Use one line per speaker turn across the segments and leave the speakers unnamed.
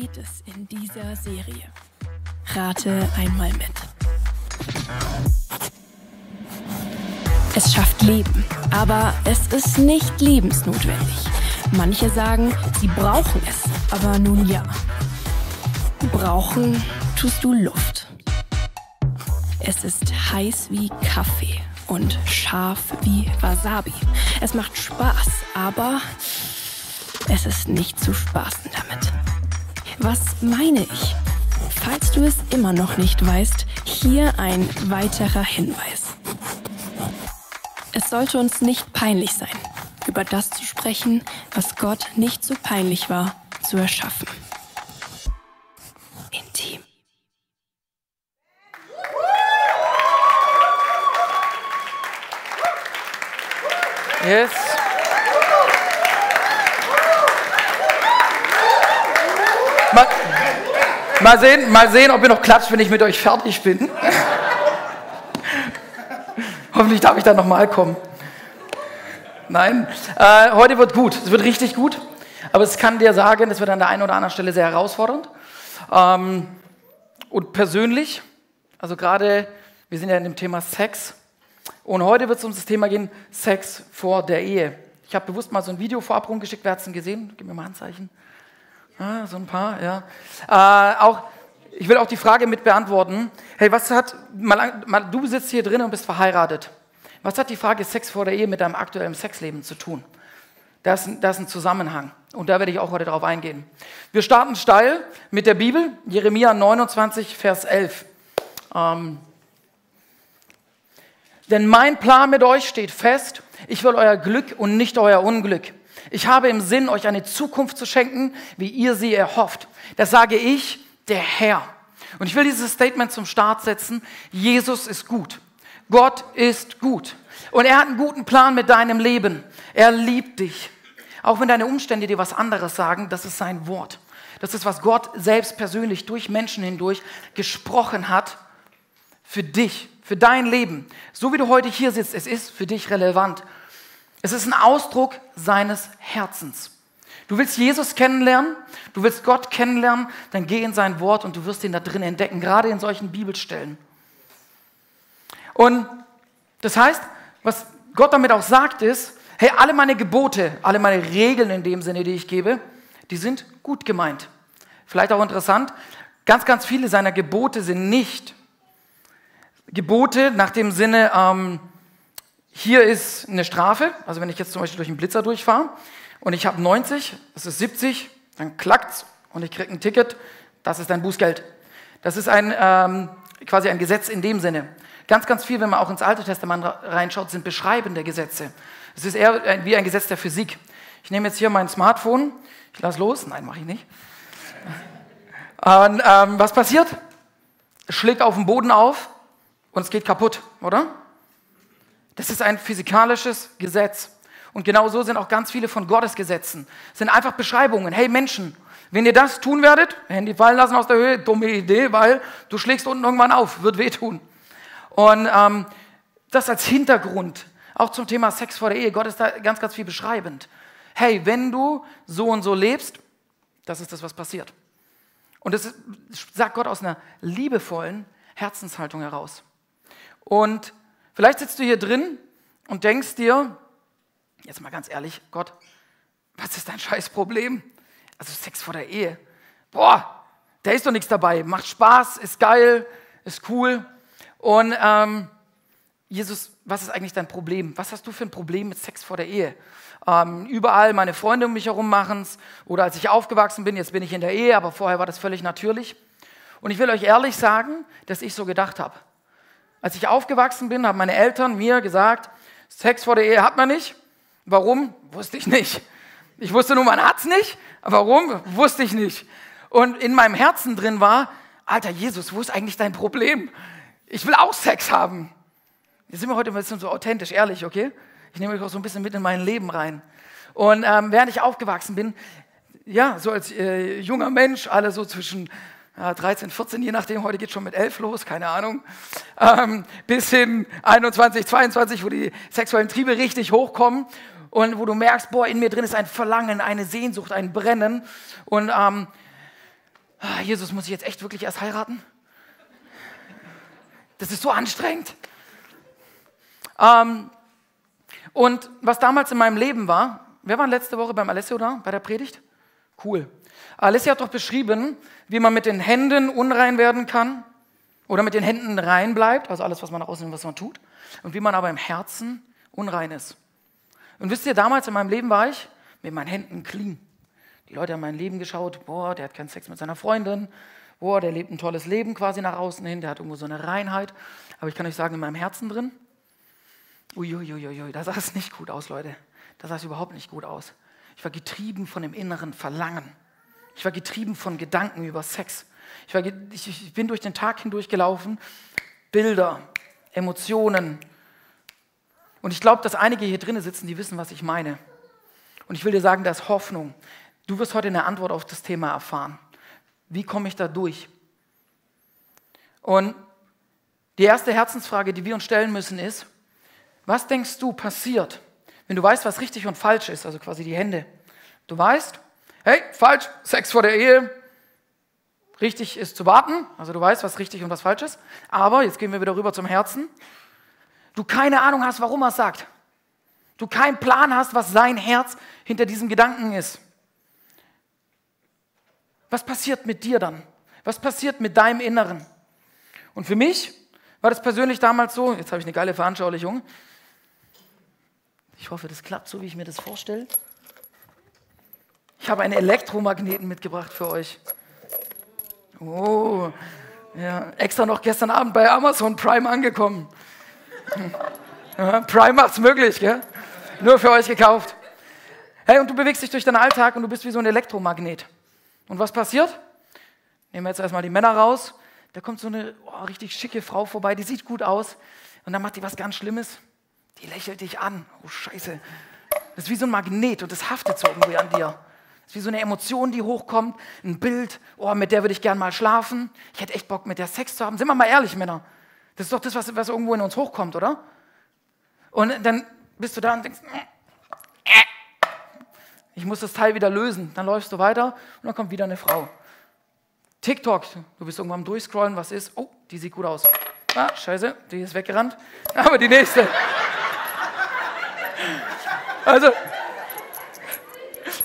geht es in dieser Serie? Rate einmal mit. Es schafft Leben, aber es ist nicht lebensnotwendig. Manche sagen, sie brauchen es, aber nun ja. Brauchen tust du Luft. Es ist heiß wie Kaffee und scharf wie Wasabi. Es macht Spaß, aber es ist nicht zu spaßen damit. Was meine ich? Falls du es immer noch nicht weißt, hier ein weiterer Hinweis. Es sollte uns nicht peinlich sein, über das zu sprechen, was Gott nicht so peinlich war zu erschaffen. Intim.
Yes. Mal, mal, sehen, mal sehen, ob ihr noch klatscht, wenn ich mit euch fertig bin. Hoffentlich darf ich dann nochmal kommen. Nein, äh, heute wird gut. Es wird richtig gut. Aber es kann dir sagen, es wird an der einen oder anderen Stelle sehr herausfordernd. Ähm, und persönlich, also gerade, wir sind ja in dem Thema Sex. Und heute wird es um das Thema gehen, Sex vor der Ehe. Ich habe bewusst mal so ein Video vorab rumgeschickt. Wer hat es denn gesehen? Gib mir mal ein Handzeichen. Ah, so ein paar, ja. Äh, auch, ich will auch die Frage mit beantworten. Hey, was hat, mal, mal, du sitzt hier drin und bist verheiratet. Was hat die Frage Sex vor der Ehe mit deinem aktuellen Sexleben zu tun? Da ist, ist ein Zusammenhang. Und da werde ich auch heute darauf eingehen. Wir starten steil mit der Bibel, Jeremia 29, Vers 11. Ähm, denn mein Plan mit euch steht fest. Ich will euer Glück und nicht euer Unglück. Ich habe im Sinn, euch eine Zukunft zu schenken, wie ihr sie erhofft. Das sage ich, der Herr. Und ich will dieses Statement zum Start setzen. Jesus ist gut. Gott ist gut. Und er hat einen guten Plan mit deinem Leben. Er liebt dich. Auch wenn deine Umstände dir was anderes sagen, das ist sein Wort. Das ist, was Gott selbst persönlich durch Menschen hindurch gesprochen hat für dich, für dein Leben. So wie du heute hier sitzt, es ist für dich relevant. Es ist ein Ausdruck seines Herzens. Du willst Jesus kennenlernen, du willst Gott kennenlernen, dann geh in sein Wort und du wirst ihn da drin entdecken, gerade in solchen Bibelstellen. Und das heißt, was Gott damit auch sagt, ist, hey, alle meine Gebote, alle meine Regeln in dem Sinne, die ich gebe, die sind gut gemeint. Vielleicht auch interessant, ganz, ganz viele seiner Gebote sind nicht Gebote nach dem Sinne, ähm, hier ist eine Strafe, also wenn ich jetzt zum Beispiel durch einen Blitzer durchfahre und ich habe 90, das ist 70, dann klackt's und ich kriege ein Ticket, das ist ein Bußgeld. Das ist ein, ähm, quasi ein Gesetz in dem Sinne. Ganz, ganz viel, wenn man auch ins Alte Testament reinschaut, sind beschreibende Gesetze. Es ist eher wie ein Gesetz der Physik. Ich nehme jetzt hier mein Smartphone, ich lasse los, nein, mache ich nicht. Und ähm, was passiert? Es schlägt auf den Boden auf und es geht kaputt, oder? Das ist ein physikalisches Gesetz. Und genau so sind auch ganz viele von Gottes Gesetzen. Das sind einfach Beschreibungen. Hey Menschen, wenn ihr das tun werdet, Handy fallen lassen aus der Höhe, dumme Idee, weil du schlägst unten irgendwann auf, wird wehtun. Und ähm, das als Hintergrund, auch zum Thema Sex vor der Ehe. Gott ist da ganz, ganz viel beschreibend. Hey, wenn du so und so lebst, das ist das, was passiert. Und das sagt Gott aus einer liebevollen Herzenshaltung heraus. Und Vielleicht sitzt du hier drin und denkst dir, jetzt mal ganz ehrlich, Gott, was ist dein Scheißproblem? Also Sex vor der Ehe. Boah, da ist doch nichts dabei. Macht Spaß, ist geil, ist cool. Und ähm, Jesus, was ist eigentlich dein Problem? Was hast du für ein Problem mit Sex vor der Ehe? Ähm, überall meine Freunde um mich herum machen es. Oder als ich aufgewachsen bin, jetzt bin ich in der Ehe, aber vorher war das völlig natürlich. Und ich will euch ehrlich sagen, dass ich so gedacht habe. Als ich aufgewachsen bin, haben meine Eltern mir gesagt, Sex vor der Ehe hat man nicht. Warum? Wusste ich nicht. Ich wusste nur, man hat es nicht. Warum? Wusste ich nicht. Und in meinem Herzen drin war, Alter Jesus, wo ist eigentlich dein Problem? Ich will auch Sex haben. Jetzt sind wir heute ein bisschen so authentisch, ehrlich, okay? Ich nehme euch auch so ein bisschen mit in mein Leben rein. Und ähm, während ich aufgewachsen bin, ja, so als äh, junger Mensch, alle so zwischen ja, 13, 14, je nachdem, heute geht schon mit 11 los, keine Ahnung, ähm, bis hin 21, 22, wo die sexuellen Triebe richtig hochkommen und wo du merkst, boah, in mir drin ist ein Verlangen, eine Sehnsucht, ein Brennen und ähm, ah, Jesus, muss ich jetzt echt wirklich erst heiraten? Das ist so anstrengend. Ähm, und was damals in meinem Leben war, wer war letzte Woche beim Alessio da, bei der Predigt? Cool. Alessio hat doch beschrieben, wie man mit den Händen unrein werden kann oder mit den Händen rein bleibt, also alles, was man nach außen, was man tut, und wie man aber im Herzen unrein ist. Und wisst ihr, damals in meinem Leben war ich mit meinen Händen clean. Die Leute haben mein Leben geschaut, boah, der hat keinen Sex mit seiner Freundin, boah, der lebt ein tolles Leben quasi nach außen hin, der hat irgendwo so eine Reinheit. Aber ich kann euch sagen, in meinem Herzen drin, uiuiuiui, da sah es nicht gut aus, Leute. Da sah es überhaupt nicht gut aus. Ich war getrieben von dem inneren Verlangen. Ich war getrieben von Gedanken über Sex. Ich, war, ich, ich bin durch den Tag hindurch gelaufen. Bilder, Emotionen. Und ich glaube, dass einige hier drinnen sitzen, die wissen, was ich meine. Und ich will dir sagen, da ist Hoffnung. Du wirst heute eine Antwort auf das Thema erfahren. Wie komme ich da durch? Und die erste Herzensfrage, die wir uns stellen müssen, ist, was denkst du passiert, wenn du weißt, was richtig und falsch ist, also quasi die Hände. Du weißt, hey, falsch, Sex vor der Ehe, richtig ist zu warten, also du weißt, was richtig und was falsch ist, aber jetzt gehen wir wieder rüber zum Herzen, du keine Ahnung hast, warum er es sagt. Du keinen Plan hast, was sein Herz hinter diesem Gedanken ist. Was passiert mit dir dann? Was passiert mit deinem Inneren? Und für mich war das persönlich damals so, jetzt habe ich eine geile Veranschaulichung. Ich hoffe, das klappt so, wie ich mir das vorstelle. Ich habe einen Elektromagneten mitgebracht für euch. Oh, ja, extra noch gestern Abend bei Amazon Prime angekommen. Ja, Prime macht's möglich, gell? Nur für euch gekauft. Hey, und du bewegst dich durch deinen Alltag und du bist wie so ein Elektromagnet. Und was passiert? Nehmen wir jetzt erstmal die Männer raus. Da kommt so eine oh, richtig schicke Frau vorbei, die sieht gut aus. Und dann macht die was ganz Schlimmes. Die lächelt dich an. Oh, Scheiße. Das ist wie so ein Magnet und das haftet so irgendwie an dir. Ist wie so eine Emotion, die hochkommt. Ein Bild. Oh, mit der würde ich gern mal schlafen. Ich hätte echt Bock, mit der Sex zu haben. Sind wir mal ehrlich, Männer. Das ist doch das, was, was irgendwo in uns hochkommt, oder? Und dann bist du da und denkst, äh, ich muss das Teil wieder lösen. Dann läufst du weiter und dann kommt wieder eine Frau. TikTok, du bist irgendwann am Durchscrollen, was ist? Oh, die sieht gut aus. Ah, scheiße, die ist weggerannt. Aber die nächste. Also,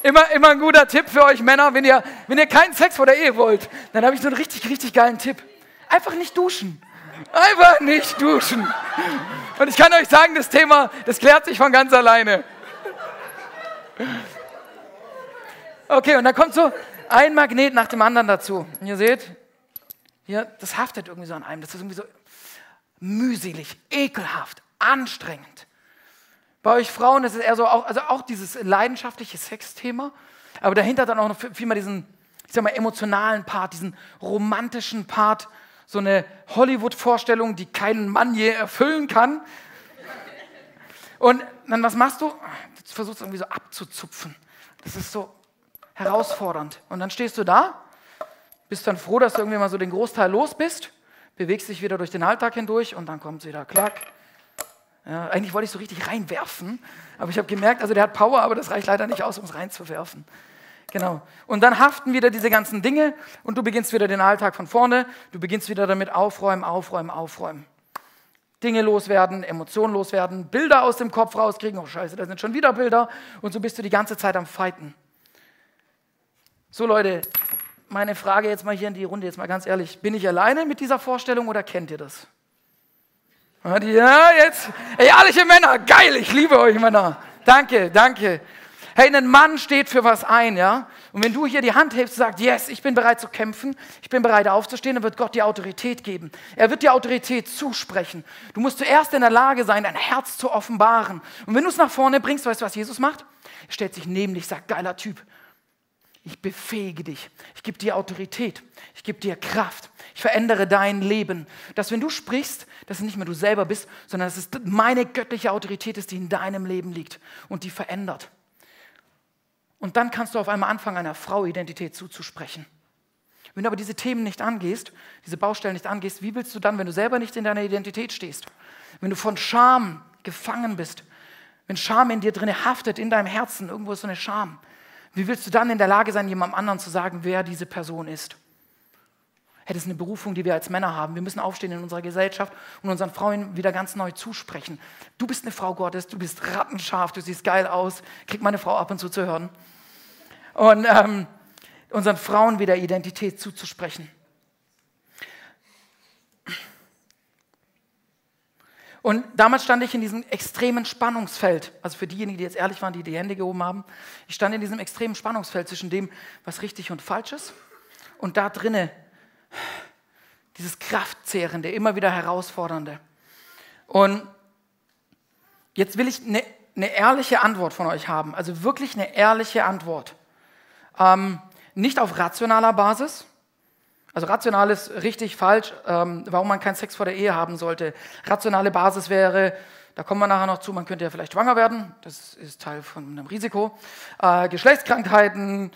immer, immer ein guter Tipp für euch Männer, wenn ihr, wenn ihr keinen Sex vor der Ehe wollt, dann habe ich so einen richtig, richtig geilen Tipp. Einfach nicht duschen. Einfach nicht duschen. Und ich kann euch sagen, das Thema, das klärt sich von ganz alleine. Okay, und dann kommt so ein Magnet nach dem anderen dazu. Und ihr seht, hier, das haftet irgendwie so an einem. Das ist irgendwie so mühselig, ekelhaft, anstrengend. Bei euch Frauen ist es eher so, auch, also auch dieses leidenschaftliche Sexthema, aber dahinter dann auch noch viel mehr diesen, ich sag mal, emotionalen Part, diesen romantischen Part, so eine Hollywood-Vorstellung, die keinen Mann je erfüllen kann. Und dann, was machst du? Du versuchst irgendwie so abzuzupfen. Das ist so herausfordernd. Und dann stehst du da, bist dann froh, dass du irgendwie mal so den Großteil los bist, bewegst dich wieder durch den Alltag hindurch und dann kommt wieder, klack. Ja, eigentlich wollte ich so richtig reinwerfen, aber ich habe gemerkt, also der hat Power, aber das reicht leider nicht aus, um es reinzuwerfen. Genau. Und dann haften wieder diese ganzen Dinge und du beginnst wieder den Alltag von vorne. Du beginnst wieder damit aufräumen, aufräumen, aufräumen. Dinge loswerden, Emotionen loswerden, Bilder aus dem Kopf rauskriegen. Oh Scheiße, da sind schon wieder Bilder. Und so bist du die ganze Zeit am Fighten. So Leute, meine Frage jetzt mal hier in die Runde, jetzt mal ganz ehrlich. Bin ich alleine mit dieser Vorstellung oder kennt ihr das? Ja, jetzt, ehrliche Männer, geil, ich liebe euch Männer. Danke, danke. Hey, ein Mann steht für was ein, ja? Und wenn du hier die Hand hebst und sagst, yes, ich bin bereit zu kämpfen, ich bin bereit aufzustehen, dann wird Gott dir Autorität geben. Er wird dir Autorität zusprechen. Du musst zuerst in der Lage sein, dein Herz zu offenbaren. Und wenn du es nach vorne bringst, weißt du, was Jesus macht? Er stellt sich neben dich, sagt, geiler Typ. Ich befähige dich. Ich gebe dir Autorität. Ich gebe dir Kraft. Ich verändere dein Leben. Dass wenn du sprichst, dass es nicht mehr du selber bist, sondern dass es meine göttliche Autorität ist, die in deinem Leben liegt und die verändert. Und dann kannst du auf einmal anfangen, einer Frau Identität zuzusprechen. Wenn du aber diese Themen nicht angehst, diese Baustellen nicht angehst, wie willst du dann, wenn du selber nicht in deiner Identität stehst? Wenn du von Scham gefangen bist, wenn Scham in dir drin haftet, in deinem Herzen, irgendwo ist so eine Scham, wie willst du dann in der Lage sein, jemandem anderen zu sagen, wer diese Person ist? Das ist eine Berufung, die wir als Männer haben. Wir müssen aufstehen in unserer Gesellschaft und unseren Frauen wieder ganz neu zusprechen. Du bist eine Frau Gottes, du bist rattenscharf, du siehst geil aus. Krieg meine Frau ab und zu zu hören. Und ähm, unseren Frauen wieder Identität zuzusprechen. Und damals stand ich in diesem extremen Spannungsfeld. Also für diejenigen, die jetzt ehrlich waren, die die Hände gehoben haben. Ich stand in diesem extremen Spannungsfeld zwischen dem, was richtig und falsch ist. Und da drinne dieses Kraftzehrende, immer wieder herausfordernde. Und jetzt will ich eine, eine ehrliche Antwort von euch haben. Also wirklich eine ehrliche Antwort. Ähm, nicht auf rationaler Basis, also rational ist richtig, falsch, ähm, warum man keinen Sex vor der Ehe haben sollte. Rationale Basis wäre, da kommen wir nachher noch zu, man könnte ja vielleicht schwanger werden, das ist Teil von einem Risiko. Äh, Geschlechtskrankheiten,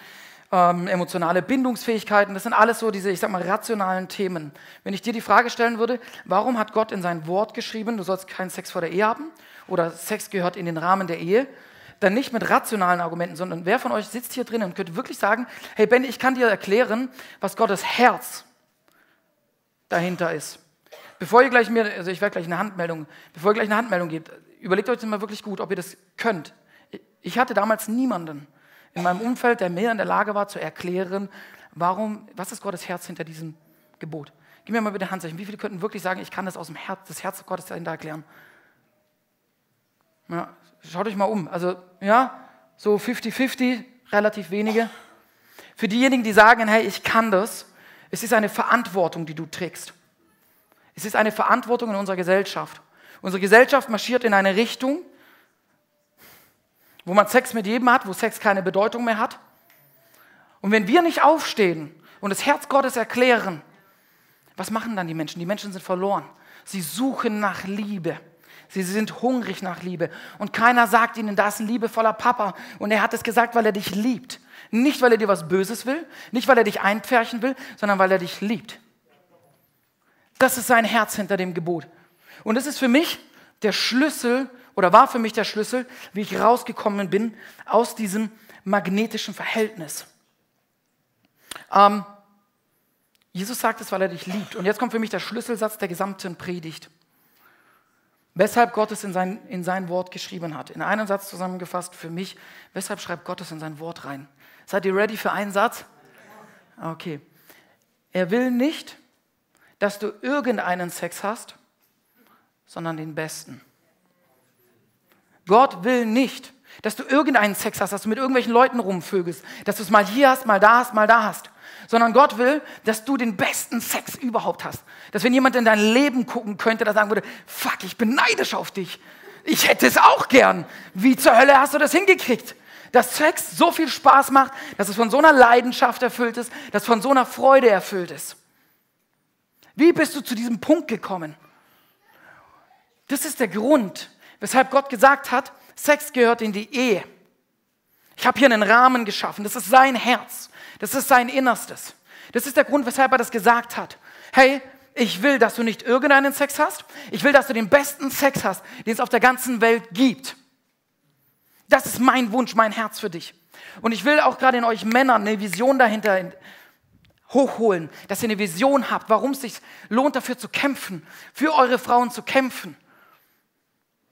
ähm, emotionale Bindungsfähigkeiten, das sind alles so diese, ich sag mal, rationalen Themen. Wenn ich dir die Frage stellen würde, warum hat Gott in sein Wort geschrieben, du sollst keinen Sex vor der Ehe haben oder Sex gehört in den Rahmen der Ehe, dann nicht mit rationalen Argumenten, sondern wer von euch sitzt hier drin und könnte wirklich sagen, hey Ben, ich kann dir erklären, was Gottes Herz dahinter ist. Bevor ihr gleich mir, also ich werde gleich eine Handmeldung, bevor ihr gleich eine Handmeldung gebt, überlegt euch das mal wirklich gut, ob ihr das könnt. Ich hatte damals niemanden in meinem Umfeld, der mir in der Lage war zu erklären, warum, was ist Gottes Herz hinter diesem Gebot. Gib mir mal bitte Handzeichen. Wie viele könnten wirklich sagen, ich kann das aus dem Herz, das Herz Gottes dahinter erklären? Ja, schaut euch mal um. Also, ja, so 50-50, relativ wenige. Für diejenigen, die sagen, hey, ich kann das, es ist eine Verantwortung, die du trägst. Es ist eine Verantwortung in unserer Gesellschaft. Unsere Gesellschaft marschiert in eine Richtung, wo man Sex mit jedem hat, wo Sex keine Bedeutung mehr hat. Und wenn wir nicht aufstehen und das Herz Gottes erklären, was machen dann die Menschen? Die Menschen sind verloren. Sie suchen nach Liebe. Sie sind hungrig nach Liebe. Und keiner sagt ihnen, da ist ein liebevoller Papa. Und er hat es gesagt, weil er dich liebt. Nicht, weil er dir was Böses will, nicht, weil er dich einpferchen will, sondern weil er dich liebt. Das ist sein Herz hinter dem Gebot. Und das ist für mich der Schlüssel oder war für mich der Schlüssel, wie ich rausgekommen bin aus diesem magnetischen Verhältnis. Ähm, Jesus sagt es, weil er dich liebt. Und jetzt kommt für mich der Schlüsselsatz der gesamten Predigt weshalb Gott es in sein, in sein Wort geschrieben hat. In einem Satz zusammengefasst für mich, weshalb schreibt Gott es in sein Wort rein? Seid ihr ready für einen Satz? Okay. Er will nicht, dass du irgendeinen Sex hast, sondern den besten. Gott will nicht, dass du irgendeinen Sex hast, dass du mit irgendwelchen Leuten rumvögelst, dass du es mal hier hast, mal da hast, mal da hast, sondern Gott will, dass du den besten Sex überhaupt hast. Dass wenn jemand in dein Leben gucken könnte, der sagen würde, fuck, ich bin neidisch auf dich. Ich hätte es auch gern. Wie zur Hölle hast du das hingekriegt? Dass Sex so viel Spaß macht, dass es von so einer Leidenschaft erfüllt ist, dass es von so einer Freude erfüllt ist. Wie bist du zu diesem Punkt gekommen? Das ist der Grund, weshalb Gott gesagt hat, Sex gehört in die Ehe. Ich habe hier einen Rahmen geschaffen. Das ist sein Herz. Das ist sein Innerstes. Das ist der Grund, weshalb er das gesagt hat. Hey, ich will, dass du nicht irgendeinen Sex hast. Ich will, dass du den besten Sex hast, den es auf der ganzen Welt gibt. Das ist mein Wunsch, mein Herz für dich. Und ich will auch gerade in euch Männern eine Vision dahinter hochholen, dass ihr eine Vision habt, warum es sich lohnt, dafür zu kämpfen, für eure Frauen zu kämpfen.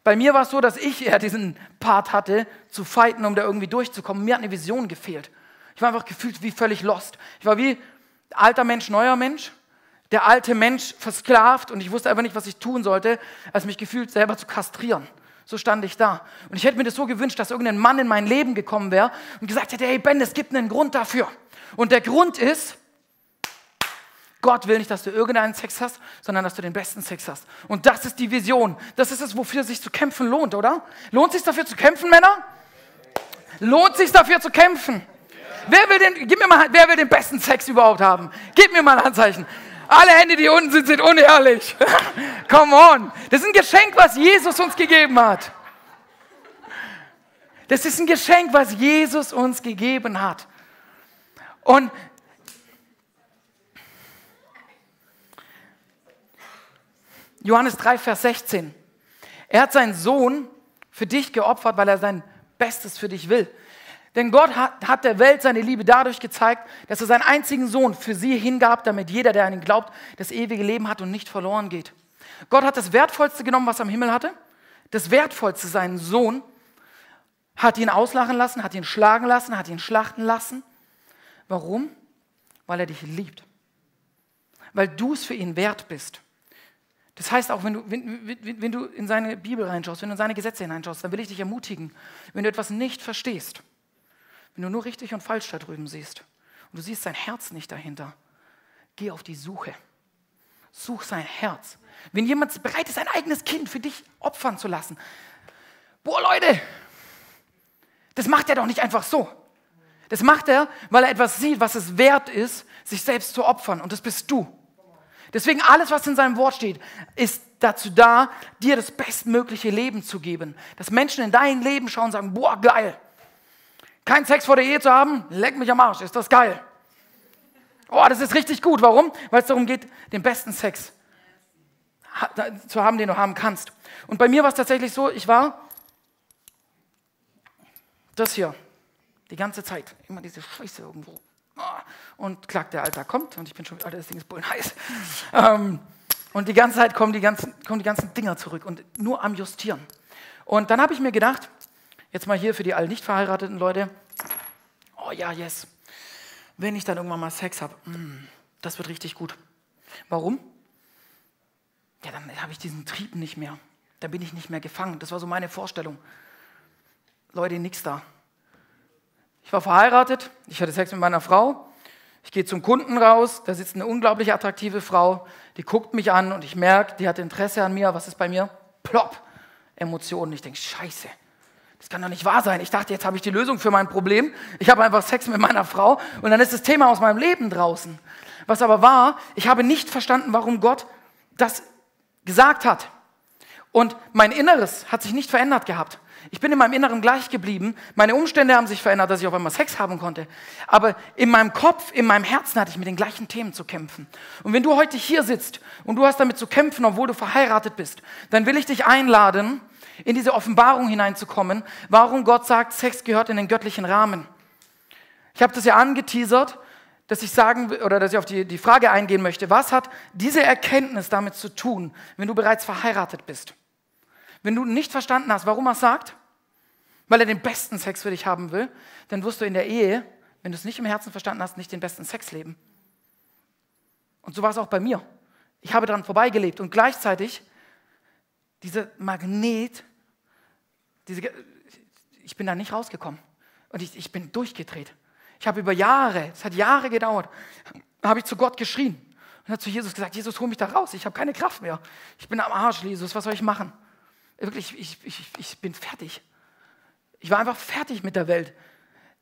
Bei mir war es so, dass ich eher diesen Part hatte, zu fighten, um da irgendwie durchzukommen. Mir hat eine Vision gefehlt. Ich war einfach gefühlt wie völlig lost. Ich war wie alter Mensch, neuer Mensch. Der alte Mensch versklavt und ich wusste einfach nicht, was ich tun sollte, als mich gefühlt selber zu kastrieren. So stand ich da. Und ich hätte mir das so gewünscht, dass irgendein Mann in mein Leben gekommen wäre und gesagt hätte, hey Ben, es gibt einen Grund dafür. Und der Grund ist, Gott will nicht, dass du irgendeinen Sex hast, sondern dass du den besten Sex hast. Und das ist die Vision. Das ist es, wofür sich zu kämpfen lohnt, oder? Lohnt sich dafür zu kämpfen, Männer? Lohnt sich dafür zu kämpfen? Wer will, den, gib mir mal, wer will den besten Sex überhaupt haben? Gib mir mal ein Handzeichen. Alle Hände, die unten sind, sind unehrlich. Come on. Das ist ein Geschenk, was Jesus uns gegeben hat. Das ist ein Geschenk, was Jesus uns gegeben hat. Und Johannes 3, Vers 16. Er hat seinen Sohn für dich geopfert, weil er sein Bestes für dich will. Denn Gott hat, hat der Welt seine Liebe dadurch gezeigt, dass er seinen einzigen Sohn für sie hingab, damit jeder, der an ihn glaubt, das ewige Leben hat und nicht verloren geht. Gott hat das Wertvollste genommen, was er am Himmel hatte, das Wertvollste, seinen Sohn, hat ihn auslachen lassen, hat ihn schlagen lassen, hat ihn schlachten lassen. Warum? Weil er dich liebt. Weil du es für ihn wert bist. Das heißt auch, wenn du, wenn, wenn, wenn, du in seine Bibel reinschaust, wenn du in seine Gesetze hineinschaust, dann will ich dich ermutigen, wenn du etwas nicht verstehst, wenn du nur richtig und falsch da drüben siehst und du siehst sein Herz nicht dahinter, geh auf die Suche. Such sein Herz. Wenn jemand bereit ist, sein eigenes Kind für dich opfern zu lassen, boah Leute, das macht er doch nicht einfach so. Das macht er, weil er etwas sieht, was es wert ist, sich selbst zu opfern. Und das bist du. Deswegen alles, was in seinem Wort steht, ist dazu da, dir das bestmögliche Leben zu geben. Dass Menschen in dein Leben schauen und sagen, boah, geil. Kein Sex vor der Ehe zu haben, leck mich am Arsch, ist das geil. Oh, das ist richtig gut. Warum? Weil es darum geht, den besten Sex zu haben, den du haben kannst. Und bei mir war es tatsächlich so, ich war das hier, die ganze Zeit, immer diese Scheiße irgendwo. Ah, und klack, der Alter kommt und ich bin schon, Alter, das Ding ist bullenheiß. Ähm, und die ganze Zeit kommen die ganzen, kommen die ganzen Dinger zurück und nur am Justieren. Und dann habe ich mir gedacht, jetzt mal hier für die all nicht verheirateten Leute, oh ja, yes, wenn ich dann irgendwann mal Sex habe, mm, das wird richtig gut. Warum? Ja, dann habe ich diesen Trieb nicht mehr. Da bin ich nicht mehr gefangen. Das war so meine Vorstellung. Leute, nix da. Ich war verheiratet, ich hatte Sex mit meiner Frau. Ich gehe zum Kunden raus, da sitzt eine unglaublich attraktive Frau, die guckt mich an und ich merke, die hat Interesse an mir. Was ist bei mir? Plopp, Emotionen. Ich denke, scheiße, das kann doch nicht wahr sein. Ich dachte, jetzt habe ich die Lösung für mein Problem. Ich habe einfach Sex mit meiner Frau und dann ist das Thema aus meinem Leben draußen. Was aber war, ich habe nicht verstanden, warum Gott das gesagt hat. Und mein Inneres hat sich nicht verändert gehabt. Ich bin in meinem Inneren gleich geblieben. Meine Umstände haben sich verändert, dass ich auf einmal Sex haben konnte. Aber in meinem Kopf, in meinem Herzen hatte ich mit den gleichen Themen zu kämpfen. Und wenn du heute hier sitzt und du hast damit zu kämpfen, obwohl du verheiratet bist, dann will ich dich einladen, in diese Offenbarung hineinzukommen, warum Gott sagt, Sex gehört in den göttlichen Rahmen. Ich habe das ja angeteasert, dass ich sagen oder dass ich auf die, die Frage eingehen möchte, was hat diese Erkenntnis damit zu tun, wenn du bereits verheiratet bist? Wenn du nicht verstanden hast, warum er sagt, weil er den besten Sex für dich haben will, dann wirst du in der Ehe, wenn du es nicht im Herzen verstanden hast, nicht den besten Sex leben. Und so war es auch bei mir. Ich habe daran vorbeigelebt und gleichzeitig dieser Magnet, diese, ich bin da nicht rausgekommen und ich, ich bin durchgedreht. Ich habe über Jahre, es hat Jahre gedauert, habe ich zu Gott geschrien und habe zu Jesus gesagt, Jesus, hol mich da raus, ich habe keine Kraft mehr. Ich bin am Arsch, Jesus, was soll ich machen? Wirklich, ich, ich, ich bin fertig. Ich war einfach fertig mit der Welt.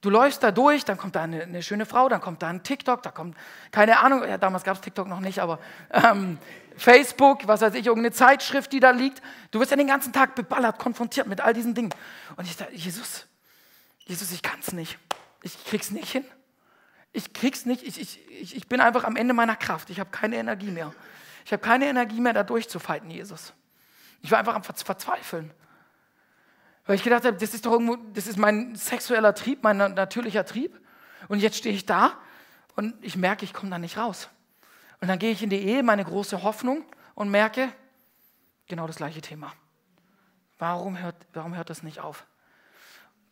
Du läufst da durch, dann kommt da eine, eine, schöne Frau, dann kommt da ein TikTok, da kommt, keine Ahnung, ja, damals gab es TikTok noch nicht, aber ähm, Facebook, was weiß ich, irgendeine Zeitschrift, die da liegt. Du wirst ja den ganzen Tag beballert, konfrontiert mit all diesen Dingen. Und ich dachte, Jesus, Jesus, ich kann es nicht. Ich krieg's nicht hin. Ich krieg's nicht. Ich, ich, ich bin einfach am Ende meiner Kraft. Ich habe keine Energie mehr. Ich habe keine Energie mehr, da durchzufighten, Jesus. Ich war einfach am Verzweifeln. Weil ich gedacht habe, das ist doch irgendwo, das ist mein sexueller Trieb, mein natürlicher Trieb. Und jetzt stehe ich da und ich merke, ich komme da nicht raus. Und dann gehe ich in die Ehe, meine große Hoffnung, und merke, genau das gleiche Thema. Warum hört, warum hört das nicht auf?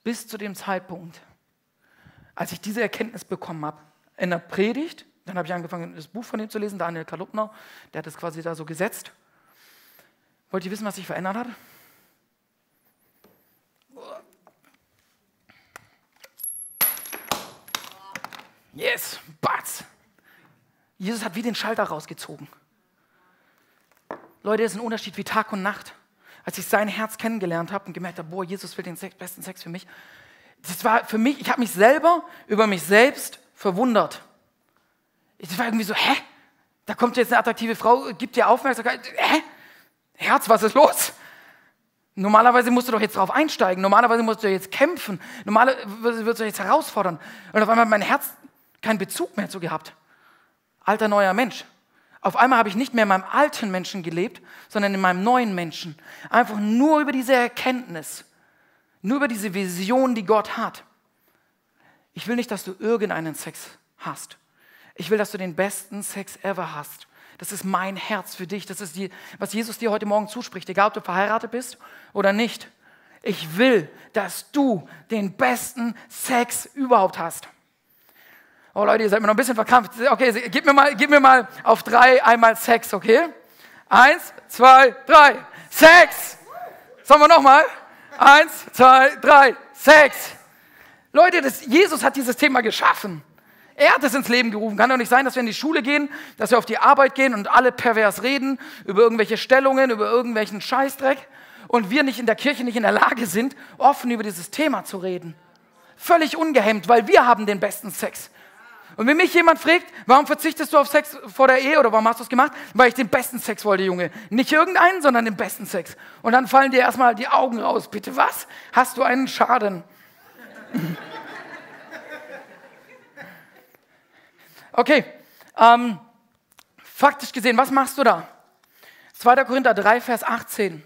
Bis zu dem Zeitpunkt, als ich diese Erkenntnis bekommen habe, in der Predigt, dann habe ich angefangen, das Buch von ihm zu lesen, Daniel Kalupner, der hat es quasi da so gesetzt. Wollt ihr wissen, was sich verändert hat? Yes, Batz. Jesus hat wie den Schalter rausgezogen. Leute, das ist ein Unterschied wie Tag und Nacht. Als ich sein Herz kennengelernt habe und gemerkt habe, boah, Jesus will den Sex, besten Sex für mich. Das war für mich, ich habe mich selber über mich selbst verwundert. Das war irgendwie so, hä? Da kommt jetzt eine attraktive Frau, gibt dir Aufmerksamkeit. Hä? Herz, was ist los? Normalerweise musst du doch jetzt drauf einsteigen. Normalerweise musst du jetzt kämpfen. Normalerweise wirst du jetzt herausfordern. Und auf einmal hat mein Herz keinen Bezug mehr zu gehabt. Alter neuer Mensch. Auf einmal habe ich nicht mehr in meinem alten Menschen gelebt, sondern in meinem neuen Menschen. Einfach nur über diese Erkenntnis, nur über diese Vision, die Gott hat. Ich will nicht, dass du irgendeinen Sex hast. Ich will, dass du den besten Sex ever hast. Das ist mein Herz für dich. Das ist die, was Jesus dir heute Morgen zuspricht, egal ob du verheiratet bist oder nicht. Ich will, dass du den besten Sex überhaupt hast. Oh Leute, ihr seid mir noch ein bisschen verkrampft. Okay, gib mir mal, gib mir mal auf drei einmal Sex, okay? Eins, zwei, drei. Sex! Sollen wir nochmal? Eins, zwei, drei. Sex! Leute, das, Jesus hat dieses Thema geschaffen. Er hat es ins Leben gerufen. Kann doch nicht sein, dass wir in die Schule gehen, dass wir auf die Arbeit gehen und alle pervers reden über irgendwelche Stellungen, über irgendwelchen Scheißdreck und wir nicht in der Kirche nicht in der Lage sind, offen über dieses Thema zu reden. Völlig ungehemmt, weil wir haben den besten Sex. Und wenn mich jemand fragt, warum verzichtest du auf Sex vor der Ehe oder warum hast du es gemacht? Weil ich den besten Sex wollte, Junge. Nicht irgendeinen, sondern den besten Sex. Und dann fallen dir erstmal die Augen raus. Bitte was? Hast du einen Schaden? Okay, ähm, faktisch gesehen, was machst du da? 2. Korinther 3, Vers 18.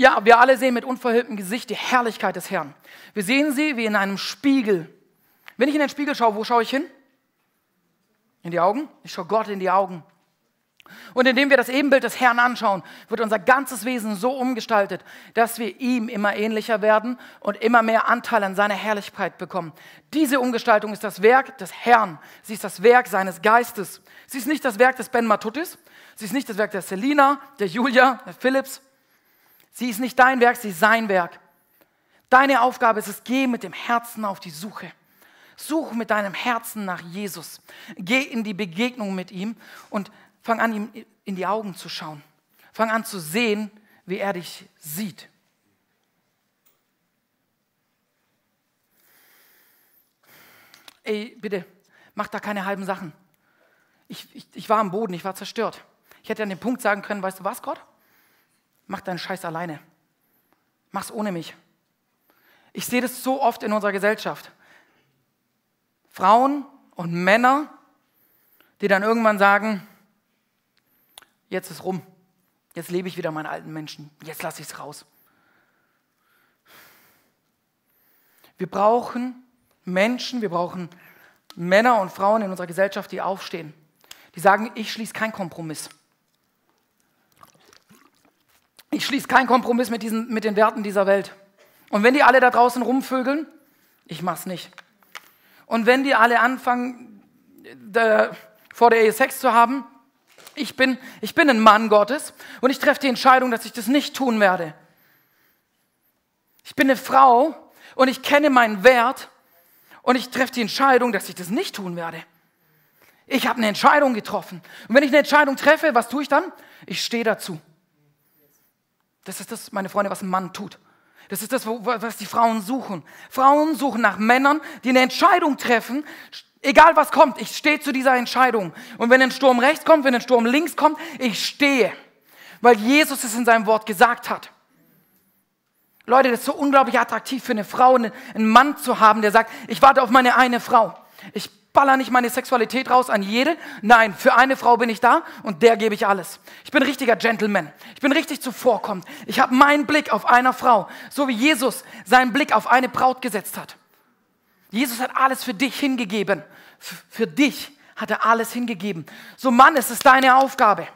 Ja, wir alle sehen mit unverhülltem Gesicht die Herrlichkeit des Herrn. Wir sehen sie wie in einem Spiegel. Wenn ich in den Spiegel schaue, wo schaue ich hin? In die Augen? Ich schaue Gott in die Augen. Und indem wir das Ebenbild des Herrn anschauen, wird unser ganzes Wesen so umgestaltet, dass wir ihm immer ähnlicher werden und immer mehr Anteil an seiner Herrlichkeit bekommen. Diese Umgestaltung ist das Werk des Herrn. Sie ist das Werk seines Geistes. Sie ist nicht das Werk des Ben Matutis. Sie ist nicht das Werk der Selina, der Julia, der Philips. Sie ist nicht dein Werk, sie ist sein Werk. Deine Aufgabe ist es, geh mit dem Herzen auf die Suche. Such mit deinem Herzen nach Jesus. Geh in die Begegnung mit ihm und Fang an, ihm in die Augen zu schauen. Fang an zu sehen, wie er dich sieht. Ey, bitte, mach da keine halben Sachen. Ich, ich, ich war am Boden, ich war zerstört. Ich hätte an dem Punkt sagen können, weißt du was, Gott? Mach deinen Scheiß alleine. Mach's ohne mich. Ich sehe das so oft in unserer Gesellschaft. Frauen und Männer, die dann irgendwann sagen, jetzt ist rum. Jetzt lebe ich wieder meinen alten Menschen. Jetzt lasse ich es raus. Wir brauchen Menschen, wir brauchen Männer und Frauen in unserer Gesellschaft, die aufstehen. Die sagen, ich schließe keinen Kompromiss. Ich schließe keinen Kompromiss mit, diesen, mit den Werten dieser Welt. Und wenn die alle da draußen rumvögeln, ich mach's nicht. Und wenn die alle anfangen, der, vor der Ehe Sex zu haben, ich bin, ich bin ein Mann Gottes und ich treffe die Entscheidung, dass ich das nicht tun werde. Ich bin eine Frau und ich kenne meinen Wert und ich treffe die Entscheidung, dass ich das nicht tun werde. Ich habe eine Entscheidung getroffen. Und wenn ich eine Entscheidung treffe, was tue ich dann? Ich stehe dazu. Das ist das, meine Freunde, was ein Mann tut. Das ist das, was die Frauen suchen. Frauen suchen nach Männern, die eine Entscheidung treffen, Egal was kommt, ich stehe zu dieser Entscheidung. Und wenn ein Sturm rechts kommt, wenn ein Sturm links kommt, ich stehe. Weil Jesus es in seinem Wort gesagt hat. Leute, das ist so unglaublich attraktiv für eine Frau, einen Mann zu haben, der sagt, ich warte auf meine eine Frau. Ich baller nicht meine Sexualität raus an jede. Nein, für eine Frau bin ich da und der gebe ich alles. Ich bin richtiger Gentleman. Ich bin richtig zuvorkommend. Ich habe meinen Blick auf einer Frau, so wie Jesus seinen Blick auf eine Braut gesetzt hat. Jesus hat alles für dich hingegeben. Für dich hat er alles hingegeben. So Mann, es ist deine Aufgabe.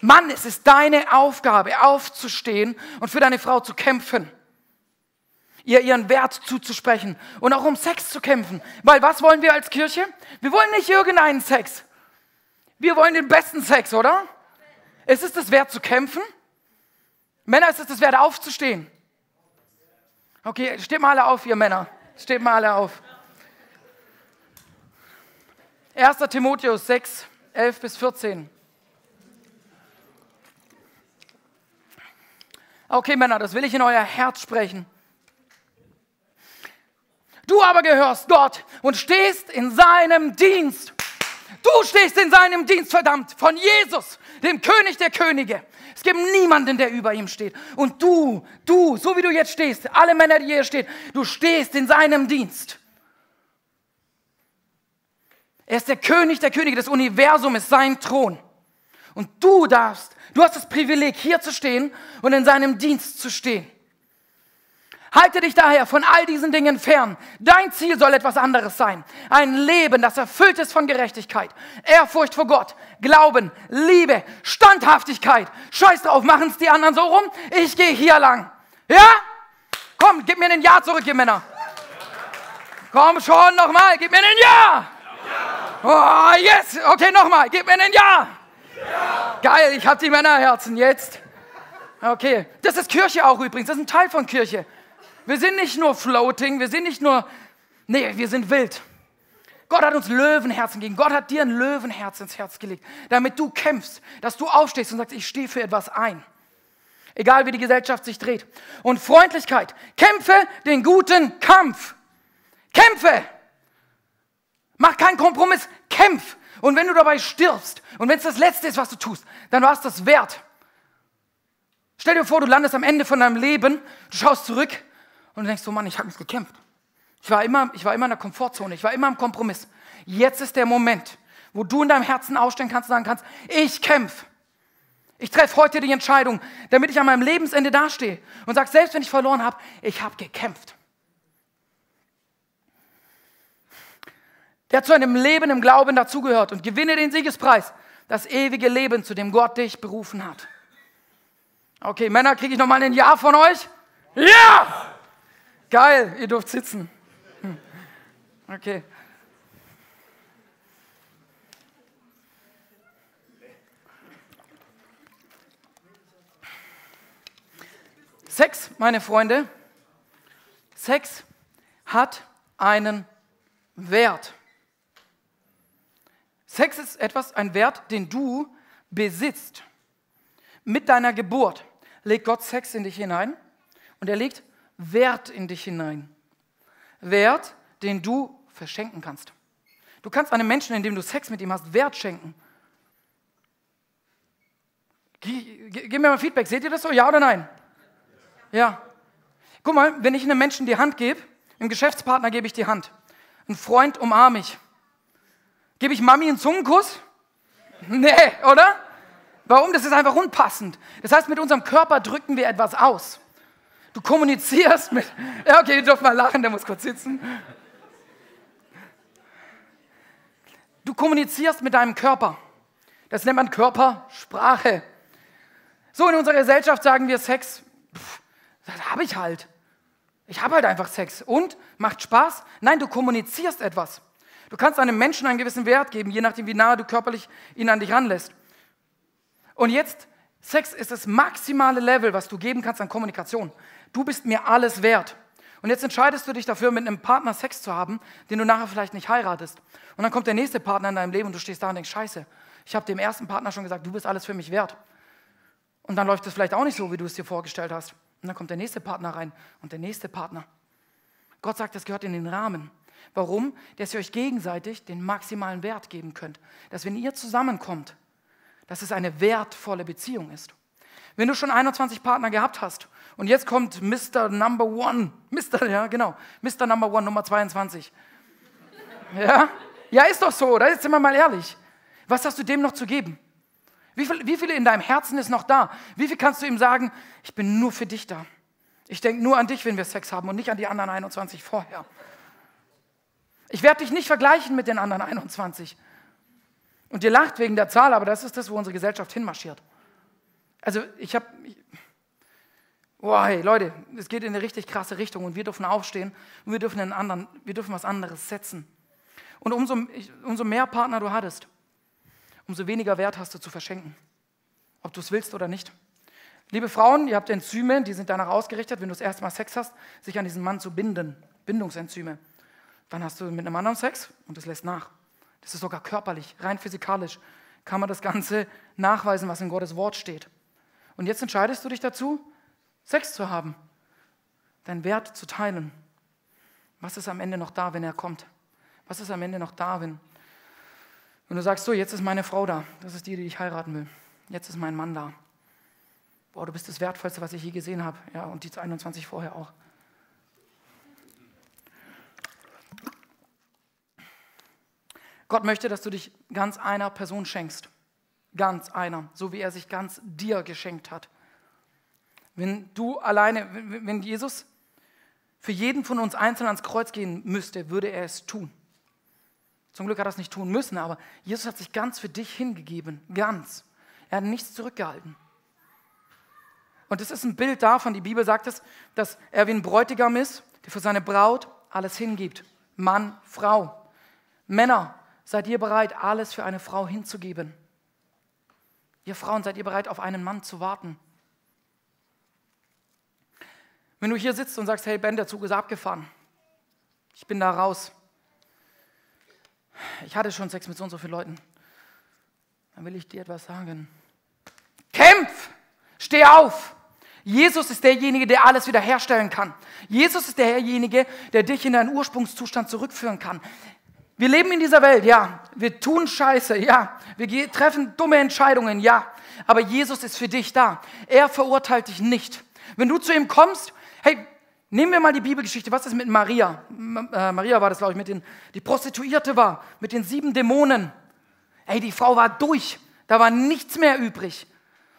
Mann, es ist deine Aufgabe, aufzustehen und für deine Frau zu kämpfen. Ihr ihren Wert zuzusprechen und auch um Sex zu kämpfen. Weil was wollen wir als Kirche? Wir wollen nicht irgendeinen Sex. Wir wollen den besten Sex, oder? Ist es das wert zu kämpfen? Männer, ist es das wert aufzustehen? Okay, steht mal alle auf, ihr Männer. Steht mal alle auf. 1. Timotheus 6, 11 bis 14. Okay, Männer, das will ich in euer Herz sprechen. Du aber gehörst Gott und stehst in seinem Dienst. Du stehst in seinem Dienst, verdammt, von Jesus, dem König der Könige. Es gibt niemanden, der über ihm steht. Und du, du, so wie du jetzt stehst, alle Männer, die hier stehen, du stehst in seinem Dienst. Er ist der König der Könige, das Universum ist sein Thron. Und du darfst, du hast das Privileg, hier zu stehen und in seinem Dienst zu stehen. Halte dich daher von all diesen Dingen fern. Dein Ziel soll etwas anderes sein. Ein Leben, das erfüllt ist von Gerechtigkeit, Ehrfurcht vor Gott, Glauben, Liebe, Standhaftigkeit. Scheiß drauf, machen es die anderen so rum. Ich gehe hier lang. Ja? Komm, gib mir ein Ja zurück, ihr Männer. Komm schon, nochmal, gib mir ein Ja. Oh, yes. Okay, nochmal, gib mir ein Ja. Geil, ich habe die Männerherzen jetzt. Okay, das ist Kirche auch übrigens, das ist ein Teil von Kirche. Wir sind nicht nur floating, wir sind nicht nur, nee, wir sind wild. Gott hat uns Löwenherzen gegeben. Gott hat dir ein Löwenherz ins Herz gelegt, damit du kämpfst, dass du aufstehst und sagst, ich stehe für etwas ein. Egal wie die Gesellschaft sich dreht. Und Freundlichkeit. Kämpfe den guten Kampf. Kämpfe. Mach keinen Kompromiss. Kämpf. Und wenn du dabei stirbst und wenn es das Letzte ist, was du tust, dann war es das wert. Stell dir vor, du landest am Ende von deinem Leben, du schaust zurück und du denkst, so Mann, ich habe mich gekämpft. Ich war, immer, ich war immer in der Komfortzone, ich war immer im Kompromiss. Jetzt ist der Moment, wo du in deinem Herzen ausstellen kannst und sagen kannst, ich kämpfe. Ich treffe heute die Entscheidung, damit ich an meinem Lebensende dastehe und sage, selbst wenn ich verloren habe, ich habe gekämpft. Der zu einem Leben im Glauben dazugehört und gewinne den Siegespreis, das ewige Leben, zu dem Gott dich berufen hat. Okay, Männer, kriege ich nochmal ein Ja von euch? Ja! Geil, ihr dürft sitzen. Hm. Okay. Sex, meine Freunde, Sex hat einen Wert. Sex ist etwas, ein Wert, den du besitzt. Mit deiner Geburt legt Gott Sex in dich hinein und er legt Wert in dich hinein. Wert, den du verschenken kannst. Du kannst einem Menschen, indem du Sex mit ihm hast, Wert schenken. Gib mir mal Feedback. Seht ihr das so? Ja oder nein? Ja. Guck mal, wenn ich einem Menschen die Hand gebe, einem Geschäftspartner gebe ich die Hand. Ein Freund umarme ich. Gebe ich Mami einen Zungenkuss? Nee, oder? Warum? Das ist einfach unpassend. Das heißt, mit unserem Körper drücken wir etwas aus. Du kommunizierst mit. Ja, okay, ihr dürft mal lachen, der muss kurz sitzen. Du kommunizierst mit deinem Körper. Das nennt man Körpersprache. So in unserer Gesellschaft sagen wir Sex, pff, das habe ich halt. Ich habe halt einfach Sex. Und? Macht Spaß? Nein, du kommunizierst etwas. Du kannst einem Menschen einen gewissen Wert geben, je nachdem, wie nahe du körperlich ihn an dich ranlässt. Und jetzt, Sex ist das maximale Level, was du geben kannst an Kommunikation. Du bist mir alles wert. Und jetzt entscheidest du dich dafür, mit einem Partner Sex zu haben, den du nachher vielleicht nicht heiratest. Und dann kommt der nächste Partner in deinem Leben und du stehst da und denkst, scheiße, ich habe dem ersten Partner schon gesagt, du bist alles für mich wert. Und dann läuft es vielleicht auch nicht so, wie du es dir vorgestellt hast. Und dann kommt der nächste Partner rein und der nächste Partner. Gott sagt, das gehört in den Rahmen. Warum? Dass ihr euch gegenseitig den maximalen Wert geben könnt. Dass wenn ihr zusammenkommt, dass es eine wertvolle Beziehung ist. Wenn du schon 21 Partner gehabt hast und jetzt kommt Mr. Number One, Mr. ja genau, Mr. Number One Nummer 22. Ja, ja ist doch so, da sind wir mal ehrlich. Was hast du dem noch zu geben? Wie, viel, wie viele in deinem Herzen ist noch da? Wie viel kannst du ihm sagen, ich bin nur für dich da? Ich denke nur an dich, wenn wir Sex haben und nicht an die anderen 21 vorher. Ich werde dich nicht vergleichen mit den anderen 21. Und ihr lacht wegen der Zahl, aber das ist das, wo unsere Gesellschaft hinmarschiert. Also ich habe, boah, hey Leute, es geht in eine richtig krasse Richtung und wir dürfen aufstehen und wir dürfen, einen anderen, wir dürfen was anderes setzen. Und umso, umso mehr Partner du hattest, umso weniger Wert hast du zu verschenken. Ob du es willst oder nicht. Liebe Frauen, ihr habt Enzyme, die sind danach ausgerichtet, wenn du das erste Mal Sex hast, sich an diesen Mann zu binden. Bindungsenzyme. Dann hast du mit einem anderen Sex und das lässt nach. Das ist sogar körperlich, rein physikalisch kann man das Ganze nachweisen, was in Gottes Wort steht. Und jetzt entscheidest du dich dazu, Sex zu haben, deinen Wert zu teilen. Was ist am Ende noch da, wenn er kommt? Was ist am Ende noch da, wenn und du sagst so, jetzt ist meine Frau da, das ist die, die ich heiraten will. Jetzt ist mein Mann da. Boah, du bist das Wertvollste, was ich je gesehen habe. Ja, und die 21 vorher auch. Gott möchte, dass du dich ganz einer Person schenkst. Ganz einer, so wie er sich ganz dir geschenkt hat. Wenn du alleine, wenn Jesus für jeden von uns einzeln ans Kreuz gehen müsste, würde er es tun. Zum Glück hat er es nicht tun müssen, aber Jesus hat sich ganz für dich hingegeben, ganz. Er hat nichts zurückgehalten. Und es ist ein Bild davon, die Bibel sagt es, dass er wie ein Bräutigam ist, der für seine Braut alles hingibt. Mann, Frau. Männer, seid ihr bereit, alles für eine Frau hinzugeben? Ihr Frauen, seid ihr bereit, auf einen Mann zu warten? Wenn du hier sitzt und sagst, hey Ben, der Zug ist abgefahren. Ich bin da raus. Ich hatte schon Sex mit so und so vielen Leuten. Dann will ich dir etwas sagen. Kämpf! Steh auf! Jesus ist derjenige, der alles wiederherstellen kann. Jesus ist derjenige, der dich in deinen Ursprungszustand zurückführen kann. Wir leben in dieser Welt, ja. Wir tun Scheiße, ja. Wir treffen dumme Entscheidungen, ja. Aber Jesus ist für dich da. Er verurteilt dich nicht. Wenn du zu ihm kommst Hey, nehmen wir mal die Bibelgeschichte. Was ist mit Maria? Äh, Maria war das, glaube ich, mit den, die Prostituierte war, mit den sieben Dämonen. Hey, die Frau war durch. Da war nichts mehr übrig.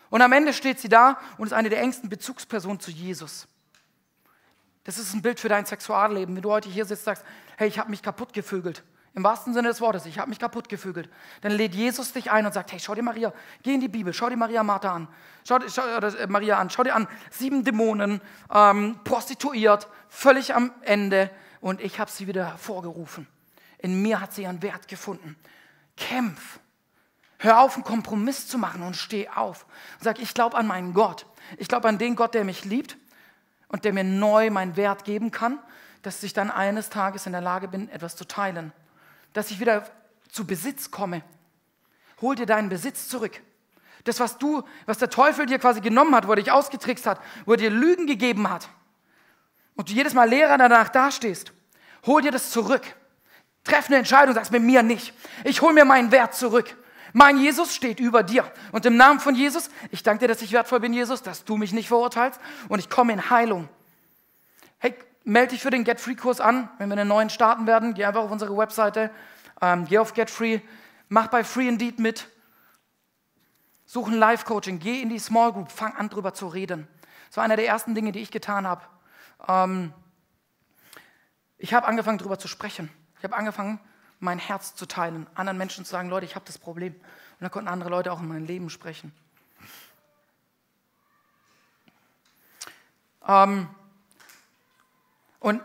Und am Ende steht sie da und ist eine der engsten Bezugspersonen zu Jesus. Das ist ein Bild für dein Sexualleben. Wenn du heute hier sitzt und sagst, hey, ich habe mich kaputt gefügelt. Im wahrsten Sinne des Wortes, ich habe mich kaputt gefügelt. Dann lädt Jesus dich ein und sagt, hey, schau dir Maria, geh in die Bibel, schau dir Maria Martha an, schau, schau oder, äh, Maria an, schau dir an, sieben Dämonen, ähm, prostituiert, völlig am Ende und ich habe sie wieder hervorgerufen. In mir hat sie ihren Wert gefunden. Kämpf. Hör auf, einen Kompromiss zu machen und steh auf. Sag, ich glaube an meinen Gott. Ich glaube an den Gott, der mich liebt und der mir neu meinen Wert geben kann, dass ich dann eines Tages in der Lage bin, etwas zu teilen dass ich wieder zu Besitz komme. Hol dir deinen Besitz zurück. Das, was du, was der Teufel dir quasi genommen hat, wo er dich ausgetrickst hat, wo er dir Lügen gegeben hat und du jedes Mal Lehrer danach dastehst, hol dir das zurück. Treff eine Entscheidung, sagst mit mir nicht. Ich hol mir meinen Wert zurück. Mein Jesus steht über dir. Und im Namen von Jesus, ich danke dir, dass ich wertvoll bin, Jesus, dass du mich nicht verurteilst und ich komme in Heilung. Hey, melde dich für den Get Free Kurs an, wenn wir einen neuen starten werden. Geh einfach auf unsere Webseite, ähm, geh auf Get Free, mach bei Free Indeed mit, such ein Live Coaching, geh in die Small Group, fang an drüber zu reden. Das war einer der ersten Dinge, die ich getan habe. Ähm, ich habe angefangen drüber zu sprechen. Ich habe angefangen, mein Herz zu teilen, anderen Menschen zu sagen, Leute, ich habe das Problem. Und dann konnten andere Leute auch in mein Leben sprechen. Ähm, und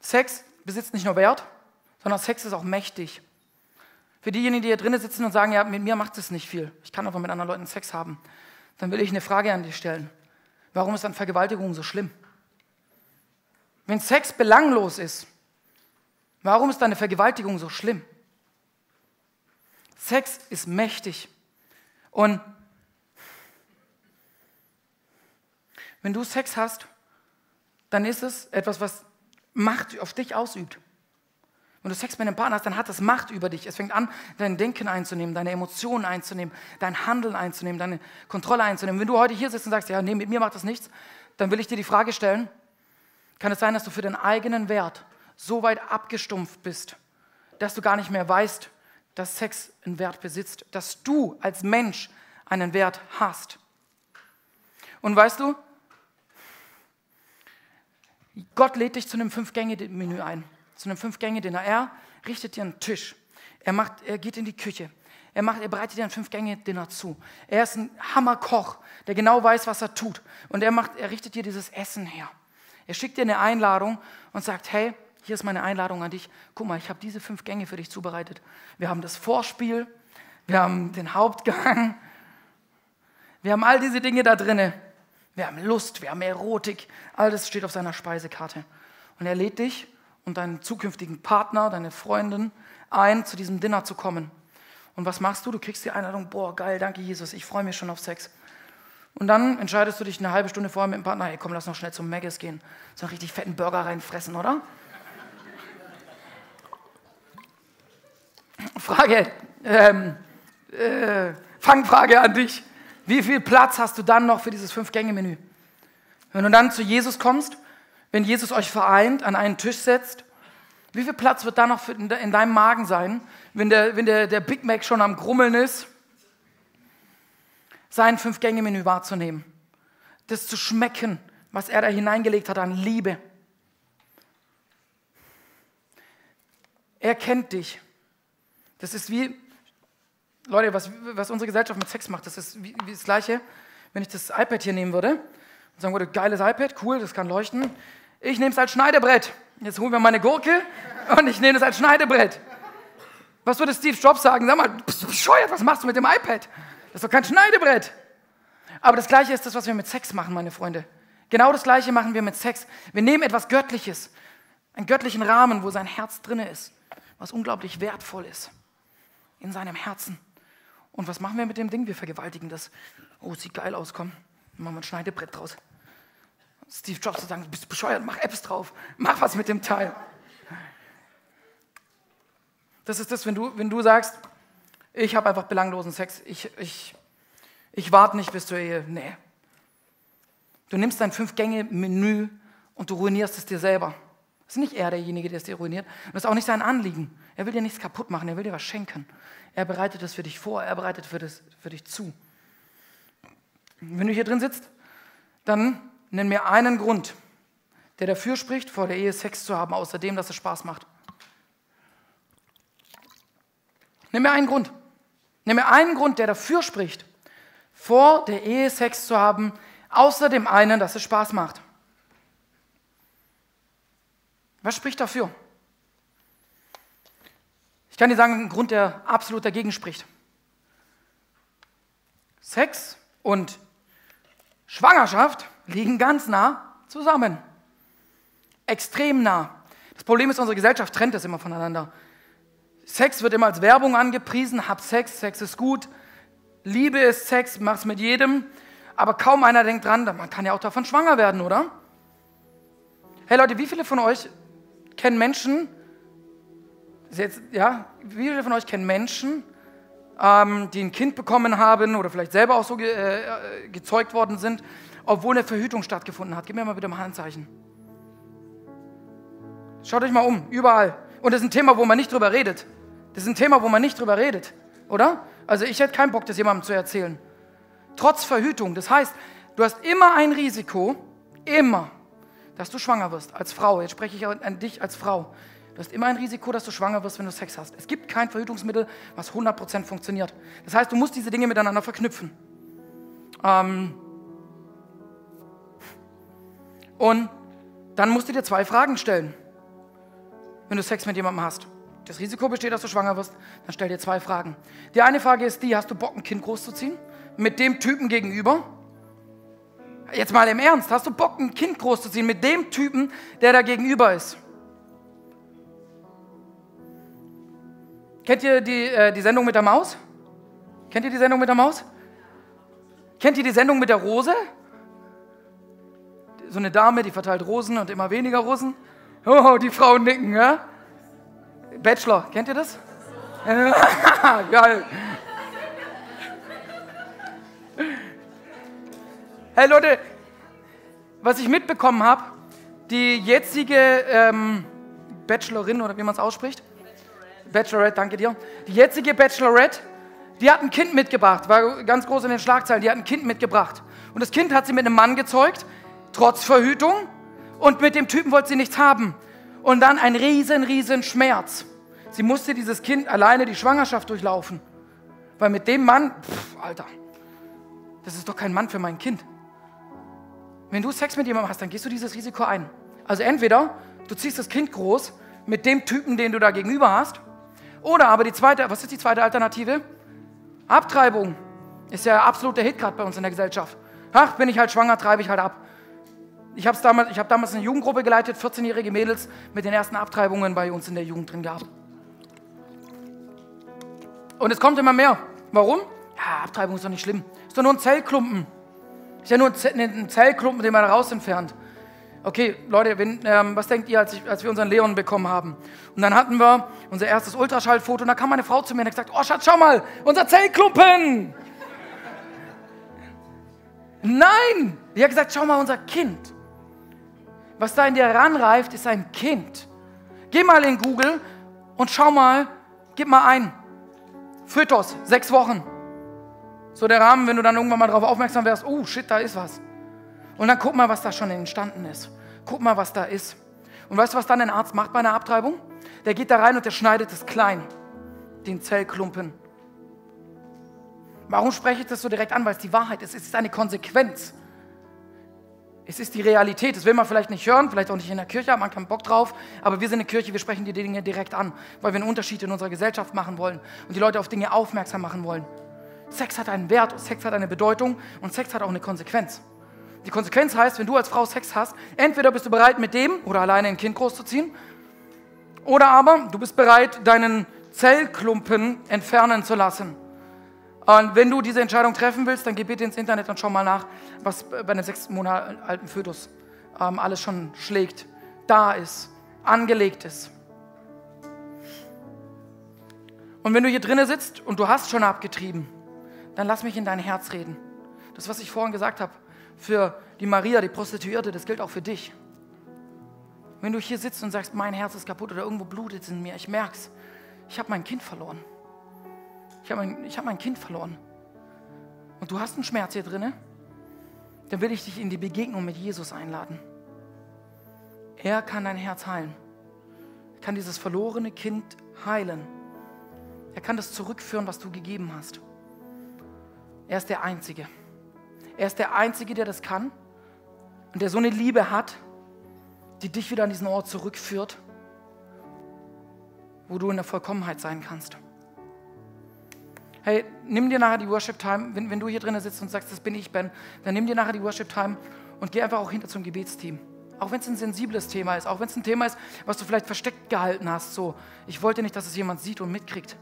Sex besitzt nicht nur Wert, sondern Sex ist auch mächtig. Für diejenigen, die hier drinnen sitzen und sagen, ja, mit mir macht es nicht viel, ich kann aber mit anderen Leuten Sex haben, dann will ich eine Frage an dich stellen. Warum ist dann Vergewaltigung so schlimm? Wenn Sex belanglos ist, warum ist dann eine Vergewaltigung so schlimm? Sex ist mächtig. Und wenn du Sex hast, dann ist es etwas, was Macht auf dich ausübt. Wenn du Sex mit einem Partner hast, dann hat das Macht über dich. Es fängt an, dein Denken einzunehmen, deine Emotionen einzunehmen, dein Handeln einzunehmen, deine Kontrolle einzunehmen. Wenn du heute hier sitzt und sagst, ja, nee, mit mir macht das nichts, dann will ich dir die Frage stellen, kann es sein, dass du für deinen eigenen Wert so weit abgestumpft bist, dass du gar nicht mehr weißt, dass Sex einen Wert besitzt, dass du als Mensch einen Wert hast. Und weißt du, Gott lädt dich zu einem Fünf-Gänge-Menü ein, zu einem Fünf-Gänge-Dinner. Er richtet dir einen Tisch. Er, macht, er geht in die Küche. Er, macht, er bereitet dir ein Fünf-Gänge-Dinner zu. Er ist ein Hammerkoch, der genau weiß, was er tut. Und er, macht, er richtet dir dieses Essen her. Er schickt dir eine Einladung und sagt, hey, hier ist meine Einladung an dich. Guck mal, ich habe diese fünf Gänge für dich zubereitet. Wir haben das Vorspiel, wir haben den Hauptgang, wir haben all diese Dinge da drinnen. Wir haben Lust, wir haben Erotik, all das steht auf seiner Speisekarte. Und er lädt dich und deinen zukünftigen Partner, deine Freundin ein, zu diesem Dinner zu kommen. Und was machst du? Du kriegst die Einladung, boah, geil, danke Jesus, ich freue mich schon auf Sex. Und dann entscheidest du dich eine halbe Stunde vorher mit dem Partner, hey, komm, lass noch schnell zum Maggis gehen. So einen richtig fetten Burger reinfressen, oder? Frage, ähm, äh, Fangfrage an dich. Wie viel Platz hast du dann noch für dieses Fünf-Gänge-Menü? Wenn du dann zu Jesus kommst, wenn Jesus euch vereint, an einen Tisch setzt, wie viel Platz wird da noch in deinem Magen sein, wenn der, wenn der, der Big Mac schon am Grummeln ist, sein Fünf-Gänge-Menü wahrzunehmen, das zu schmecken, was er da hineingelegt hat an Liebe. Er kennt dich. Das ist wie Leute, was, was unsere Gesellschaft mit Sex macht, das ist wie, wie das Gleiche, wenn ich das iPad hier nehmen würde und sagen würde, geiles iPad, cool, das kann leuchten. Ich nehme es als Schneidebrett. Jetzt holen wir meine Gurke und ich nehme es als Schneidebrett. Was würde Steve Jobs sagen? Sag mal, bescheuert? Was machst du mit dem iPad? Das ist doch kein Schneidebrett. Aber das Gleiche ist das, was wir mit Sex machen, meine Freunde. Genau das Gleiche machen wir mit Sex. Wir nehmen etwas Göttliches, einen göttlichen Rahmen, wo sein Herz drin ist, was unglaublich wertvoll ist in seinem Herzen. Und was machen wir mit dem Ding? Wir vergewaltigen das. Oh, sieht geil aus, komm, machen wir ein Schneidebrett draus. Steve Jobs zu sagen, du bist bescheuert, mach Apps drauf, mach was mit dem Teil. Das ist das, wenn du, wenn du sagst, ich habe einfach belanglosen Sex, ich, ich, ich warte nicht bis zur Ehe. Nee. Du nimmst dein Fünf-Gänge-Menü und du ruinierst es dir selber. Das ist nicht er derjenige, der es dir ruiniert. Das ist auch nicht sein Anliegen. Er will dir nichts kaputt machen, er will dir was schenken. Er bereitet das für dich vor, er bereitet für, das, für dich zu. Wenn du hier drin sitzt, dann nenn mir einen Grund, der dafür spricht, vor der Ehe Sex zu haben, außer dem, dass es Spaß macht. Nimm mir einen Grund. Nimm mir einen Grund, der dafür spricht, vor der Ehe Sex zu haben, außer dem einen, dass es Spaß macht. Was spricht dafür? Ich kann dir sagen, ein Grund, der absolut dagegen spricht. Sex und Schwangerschaft liegen ganz nah zusammen. Extrem nah. Das Problem ist, unsere Gesellschaft trennt das immer voneinander. Sex wird immer als Werbung angepriesen, hab Sex, Sex ist gut, Liebe ist Sex, mach's mit jedem, aber kaum einer denkt dran, man kann ja auch davon schwanger werden, oder? Hey Leute, wie viele von euch kennen Menschen, ja, wie viele von euch kennen Menschen, ähm, die ein Kind bekommen haben oder vielleicht selber auch so ge, äh, gezeugt worden sind, obwohl eine Verhütung stattgefunden hat? Gib mir mal bitte ein Handzeichen. Schaut euch mal um, überall. Und das ist ein Thema, wo man nicht drüber redet. Das ist ein Thema, wo man nicht drüber redet, oder? Also ich hätte keinen Bock, das jemandem zu erzählen. Trotz Verhütung. Das heißt, du hast immer ein Risiko, immer, dass du schwanger wirst als Frau. Jetzt spreche ich an dich als Frau. Du hast immer ein Risiko, dass du schwanger wirst, wenn du Sex hast. Es gibt kein Verhütungsmittel, was 100% funktioniert. Das heißt, du musst diese Dinge miteinander verknüpfen. Ähm und dann musst du dir zwei Fragen stellen wenn du Sex mit jemandem hast. Das Risiko besteht, dass du schwanger wirst, dann stell dir zwei Fragen. Die eine Frage ist die, hast du Bock, ein Kind großzuziehen? Mit dem Typen gegenüber? Jetzt mal im Ernst, hast du Bock, ein Kind großzuziehen mit dem Typen, der da gegenüber ist? Kennt ihr die, äh, die Sendung mit der Maus? Kennt ihr die Sendung mit der Maus? Kennt ihr die Sendung mit der Rose? So eine Dame, die verteilt Rosen und immer weniger Rosen. Oh, die Frauen nicken, ja? Bachelor, kennt ihr das? Geil. Hey Leute, was ich mitbekommen habe, die jetzige ähm, Bachelorin oder wie man es ausspricht, Bachelorette. Bachelorette, danke dir. Die jetzige Bachelorette, die hat ein Kind mitgebracht, war ganz groß in den Schlagzeilen, die hat ein Kind mitgebracht. Und das Kind hat sie mit einem Mann gezeugt, trotz Verhütung und mit dem Typen wollte sie nichts haben. Und dann ein riesen, riesen Schmerz. Sie musste dieses Kind alleine die Schwangerschaft durchlaufen. Weil mit dem Mann, pff, Alter, das ist doch kein Mann für mein Kind. Wenn du Sex mit jemandem hast, dann gehst du dieses Risiko ein. Also entweder du ziehst das Kind groß mit dem Typen, den du da gegenüber hast, oder aber die zweite, was ist die zweite Alternative? Abtreibung. Ist ja absolut der Hit gerade bei uns in der Gesellschaft. Ach, bin ich halt schwanger, treibe ich halt ab. Ich habe damals, hab damals eine Jugendgruppe geleitet, 14-jährige Mädels mit den ersten Abtreibungen bei uns in der Jugend drin gehabt. Und es kommt immer mehr. Warum? Ja, Abtreibung ist doch nicht schlimm. Ist doch nur ein Zellklumpen. Ist ja nur ein Zellklumpen, den man raus entfernt. Okay, Leute, wenn, ähm, was denkt ihr, als, ich, als, wir unseren Leon bekommen haben? Und dann hatten wir unser erstes Ultraschallfoto und da kam meine Frau zu mir und hat gesagt, oh Schatz, schau mal, unser Zellklumpen. Nein, die hat gesagt, schau mal, unser Kind. Was da in dir ranreift, ist ein Kind. Geh mal in Google und schau mal, gib mal ein. Fötus, sechs Wochen. So der Rahmen, wenn du dann irgendwann mal darauf aufmerksam wärst, oh shit, da ist was. Und dann guck mal, was da schon entstanden ist. Guck mal, was da ist. Und weißt du, was dann ein Arzt macht bei einer Abtreibung? Der geht da rein und der schneidet es klein, den Zellklumpen. Warum spreche ich das so direkt an? Weil es die Wahrheit ist. Es ist eine Konsequenz. Es ist die Realität. Das will man vielleicht nicht hören, vielleicht auch nicht in der Kirche, hat man keinen Bock drauf. Aber wir sind eine Kirche, wir sprechen die Dinge direkt an, weil wir einen Unterschied in unserer Gesellschaft machen wollen und die Leute auf Dinge aufmerksam machen wollen. Sex hat einen Wert, Sex hat eine Bedeutung und Sex hat auch eine Konsequenz. Die Konsequenz heißt, wenn du als Frau Sex hast, entweder bist du bereit, mit dem oder alleine ein Kind großzuziehen, oder aber du bist bereit, deinen Zellklumpen entfernen zu lassen. Und wenn du diese Entscheidung treffen willst, dann geh bitte ins Internet und schau mal nach, was bei einem sechs Monate alten Fötus ähm, alles schon schlägt, da ist, angelegt ist. Und wenn du hier drinnen sitzt und du hast schon abgetrieben, dann lass mich in dein Herz reden. Das, was ich vorhin gesagt habe, für die Maria, die Prostituierte, das gilt auch für dich. Wenn du hier sitzt und sagst, mein Herz ist kaputt oder irgendwo blutet es in mir, ich merk's, ich habe mein Kind verloren. Ich habe mein, hab mein Kind verloren. Und du hast einen Schmerz hier drinne, dann will ich dich in die Begegnung mit Jesus einladen. Er kann dein Herz heilen. Er kann dieses verlorene Kind heilen. Er kann das zurückführen, was du gegeben hast. Er ist der Einzige. Er ist der Einzige, der das kann und der so eine Liebe hat, die dich wieder an diesen Ort zurückführt, wo du in der Vollkommenheit sein kannst. Hey, nimm dir nachher die Worship Time, wenn, wenn du hier drinnen sitzt und sagst, das bin ich, Ben, dann nimm dir nachher die Worship Time und geh einfach auch hinter zum Gebetsteam. Auch wenn es ein sensibles Thema ist, auch wenn es ein Thema ist, was du vielleicht versteckt gehalten hast, so, ich wollte nicht, dass es jemand sieht und mitkriegt.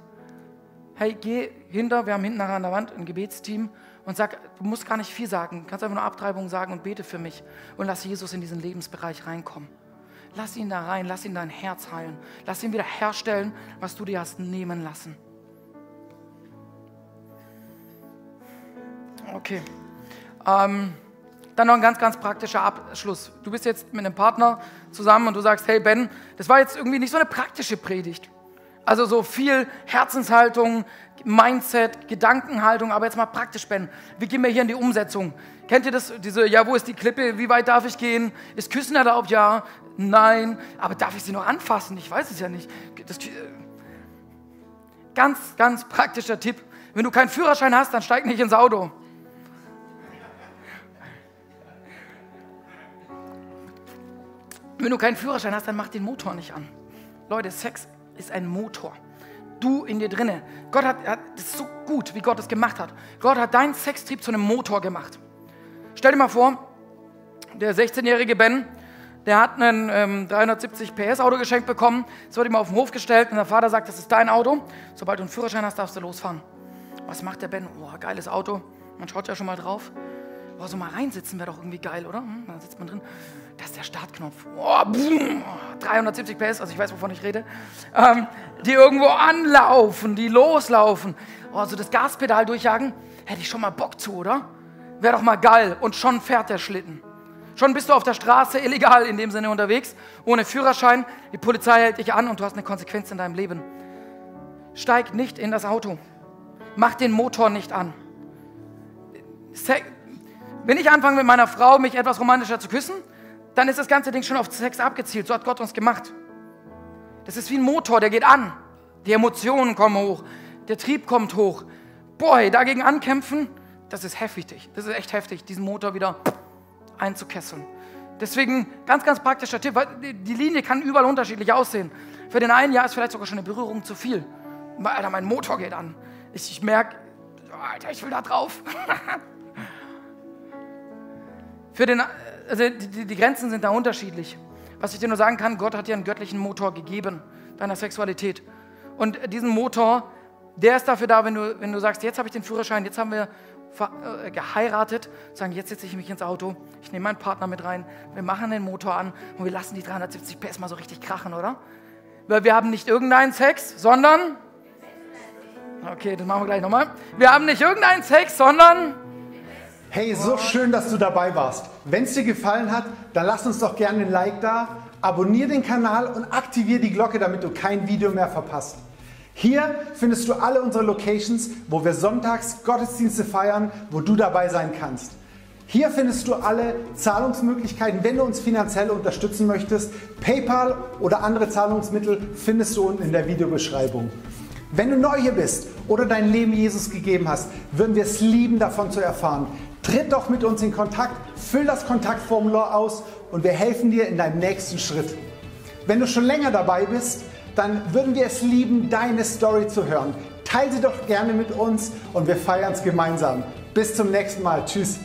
Hey, geh hinter, wir haben hinten nachher an der Wand ein Gebetsteam und sag, du musst gar nicht viel sagen, du kannst einfach nur Abtreibung sagen und bete für mich und lass Jesus in diesen Lebensbereich reinkommen. Lass ihn da rein, lass ihn dein Herz heilen, lass ihn wieder herstellen, was du dir hast nehmen lassen. Okay. Ähm, dann noch ein ganz, ganz praktischer Abschluss. Du bist jetzt mit einem Partner zusammen und du sagst, hey Ben, das war jetzt irgendwie nicht so eine praktische Predigt. Also so viel Herzenshaltung, Mindset, Gedankenhaltung, aber jetzt mal praktisch, Ben. Wie gehen wir hier in die Umsetzung? Kennt ihr das, diese, ja, wo ist die Klippe, wie weit darf ich gehen? Ist Küssen erlaubt? Ja, nein. Aber darf ich sie noch anfassen? Ich weiß es ja nicht. Das, ganz, ganz praktischer Tipp. Wenn du keinen Führerschein hast, dann steig nicht ins Auto. Wenn du keinen Führerschein hast, dann mach den Motor nicht an. Leute, Sex ist ein Motor. Du in dir drinne. Gott hat, hat das ist so gut, wie Gott es gemacht hat. Gott hat deinen Sextrieb zu einem Motor gemacht. Stell dir mal vor, der 16-jährige Ben, der hat ein ähm, 370 PS Auto geschenkt bekommen. Es wird ihm auf den Hof gestellt und der Vater sagt, das ist dein Auto. Sobald du einen Führerschein hast, darfst du losfahren. Was macht der Ben? Oh, geiles Auto. Man schaut ja schon mal drauf. Boah, so mal reinsitzen wäre doch irgendwie geil, oder? Hm, da sitzt man drin. Das ist der Startknopf. Oh, boom, 370 PS, also ich weiß, wovon ich rede. Ähm, die irgendwo anlaufen, die loslaufen. Oh, so das Gaspedal durchjagen, hätte ich schon mal Bock zu, oder? Wäre doch mal geil. Und schon fährt der Schlitten. Schon bist du auf der Straße illegal in dem Sinne unterwegs, ohne Führerschein. Die Polizei hält dich an und du hast eine Konsequenz in deinem Leben. Steig nicht in das Auto. Mach den Motor nicht an. Wenn ich anfange mit meiner Frau, mich etwas romantischer zu küssen, dann ist das ganze Ding schon auf Sex abgezielt. So hat Gott uns gemacht. Das ist wie ein Motor, der geht an. Die Emotionen kommen hoch. Der Trieb kommt hoch. Boah, dagegen ankämpfen, das ist heftig. Das ist echt heftig, diesen Motor wieder einzukesseln. Deswegen ganz, ganz praktischer Tipp, weil die Linie kann überall unterschiedlich aussehen. Für den einen Jahr ist vielleicht sogar schon eine Berührung zu viel. Alter, mein Motor geht an. Ich, ich merke, Alter, ich will da drauf. Für den, also die, die Grenzen sind da unterschiedlich. Was ich dir nur sagen kann, Gott hat dir einen göttlichen Motor gegeben, deiner Sexualität. Und diesen Motor, der ist dafür da, wenn du, wenn du sagst, jetzt habe ich den Führerschein, jetzt haben wir äh, geheiratet, sagen, jetzt setze ich mich ins Auto, ich nehme meinen Partner mit rein, wir machen den Motor an und wir lassen die 370 PS mal so richtig krachen, oder? Weil wir haben nicht irgendeinen Sex, sondern... Okay, das machen wir gleich nochmal. Wir haben nicht irgendeinen Sex, sondern
Hey, so schön, dass du dabei warst. Wenn es dir gefallen hat, dann lass uns doch gerne ein Like da, abonniere den Kanal und aktiviere die Glocke, damit du kein Video mehr verpasst. Hier findest du alle unsere Locations, wo wir sonntags Gottesdienste feiern, wo du dabei sein kannst. Hier findest du alle Zahlungsmöglichkeiten, wenn du uns finanziell unterstützen möchtest. PayPal oder andere Zahlungsmittel findest du unten in der Videobeschreibung. Wenn du neu hier bist oder dein Leben Jesus gegeben hast, würden wir es lieben, davon zu erfahren. Tritt doch mit uns in Kontakt, füll das Kontaktformular aus und wir helfen dir in deinem nächsten Schritt. Wenn du schon länger dabei bist, dann würden wir es lieben, deine Story zu hören. Teile sie doch gerne mit uns und wir feiern es gemeinsam. Bis zum nächsten Mal. Tschüss.